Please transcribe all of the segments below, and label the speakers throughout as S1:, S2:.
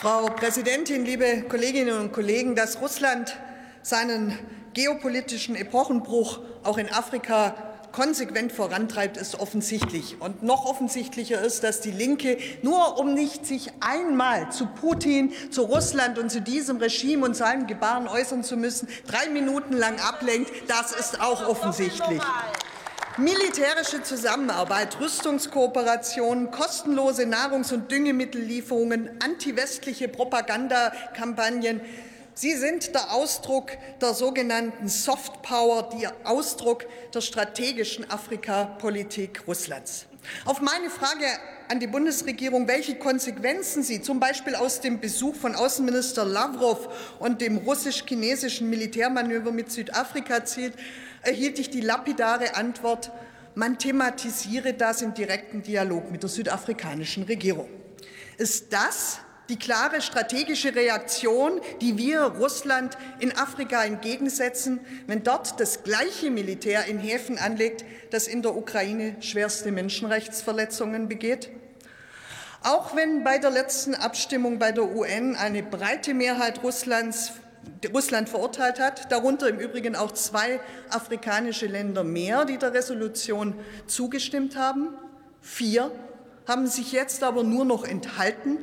S1: Frau Präsidentin, liebe Kolleginnen und Kollegen! Dass Russland seinen geopolitischen Epochenbruch auch in Afrika konsequent vorantreibt, ist offensichtlich. Und noch offensichtlicher ist, dass die Linke, nur um nicht sich einmal zu Putin, zu Russland und zu diesem Regime und seinem Gebaren äußern zu müssen, drei Minuten lang ablenkt. Das ist auch offensichtlich. Militärische Zusammenarbeit, Rüstungskooperationen, kostenlose Nahrungs- und Düngemittellieferungen, antiwestliche Propagandakampagnen, Sie sind der Ausdruck der sogenannten Soft Power, der Ausdruck der strategischen Afrikapolitik Russlands. Auf meine Frage an die Bundesregierung, welche Konsequenzen sie zum Beispiel aus dem Besuch von Außenminister Lavrov und dem russisch-chinesischen Militärmanöver mit Südafrika zieht, erhielt ich die lapidare Antwort, man thematisiere das im direkten Dialog mit der südafrikanischen Regierung. Ist das die klare strategische Reaktion, die wir Russland in Afrika entgegensetzen, wenn dort das gleiche Militär in Häfen anlegt, das in der Ukraine schwerste Menschenrechtsverletzungen begeht? Auch wenn bei der letzten Abstimmung bei der UN eine breite Mehrheit Russlands Russland verurteilt hat, darunter im Übrigen auch zwei afrikanische Länder mehr, die der Resolution zugestimmt haben. Vier haben sich jetzt aber nur noch enthalten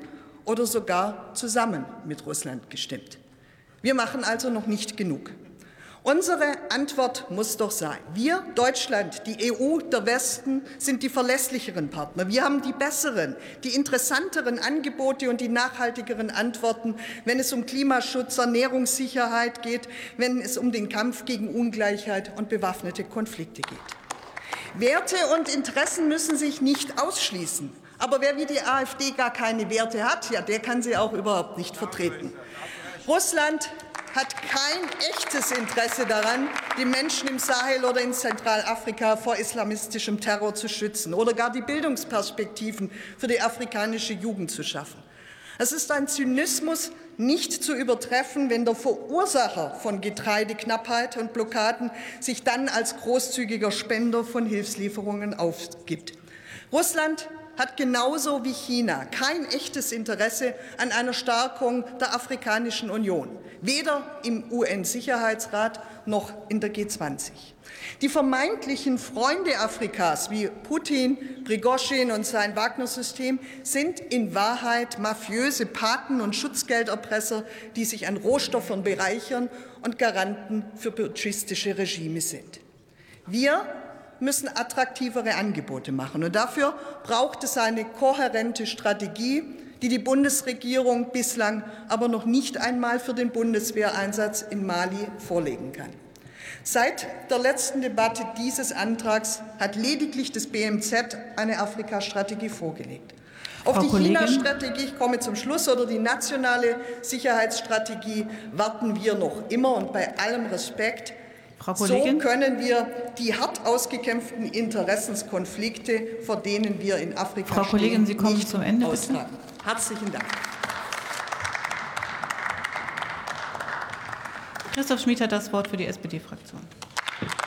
S1: oder sogar zusammen mit Russland gestimmt. Wir machen also noch nicht genug. Unsere Antwort muss doch sein, wir, Deutschland, die EU, der Westen, sind die verlässlicheren Partner. Wir haben die besseren, die interessanteren Angebote und die nachhaltigeren Antworten, wenn es um Klimaschutz, Ernährungssicherheit geht, wenn es um den Kampf gegen Ungleichheit und bewaffnete Konflikte geht. Werte und Interessen müssen sich nicht ausschließen. Aber wer wie die AfD gar keine Werte hat, ja, der kann sie auch überhaupt nicht vertreten. Russland hat kein echtes Interesse daran, die Menschen im Sahel oder in Zentralafrika vor islamistischem Terror zu schützen oder gar die Bildungsperspektiven für die afrikanische Jugend zu schaffen. Es ist ein Zynismus nicht zu übertreffen, wenn der Verursacher von Getreideknappheit und Blockaden sich dann als großzügiger Spender von Hilfslieferungen aufgibt. Russland hat genauso wie China kein echtes Interesse an einer Stärkung der Afrikanischen Union, weder im UN-Sicherheitsrat noch in der G20. Die vermeintlichen Freunde Afrikas wie Putin, Prigozhin und sein Wagner-System sind in Wahrheit mafiöse Paten und Schutzgelderpresser, die sich an Rohstoffen bereichern und Garanten für putschistische Regime sind. Wir müssen attraktivere Angebote machen. Und dafür braucht es eine kohärente Strategie, die die Bundesregierung bislang aber noch nicht einmal für den Bundeswehreinsatz in Mali vorlegen kann. Seit der letzten Debatte dieses Antrags hat lediglich das BMZ eine Afrika-Strategie vorgelegt. Auf die China-Strategie, ich komme zum Schluss, oder die nationale Sicherheitsstrategie warten wir noch immer. Und bei allem Respekt, Frau Kollegin. So können wir die hart ausgekämpften Interessenskonflikte, vor denen wir in Afrika
S2: Frau Kollegin, Sie kommen zum Ende,
S1: austragen. Bitte. Herzlichen Dank.
S2: Christoph Schmid hat das Wort für die SPD-Fraktion.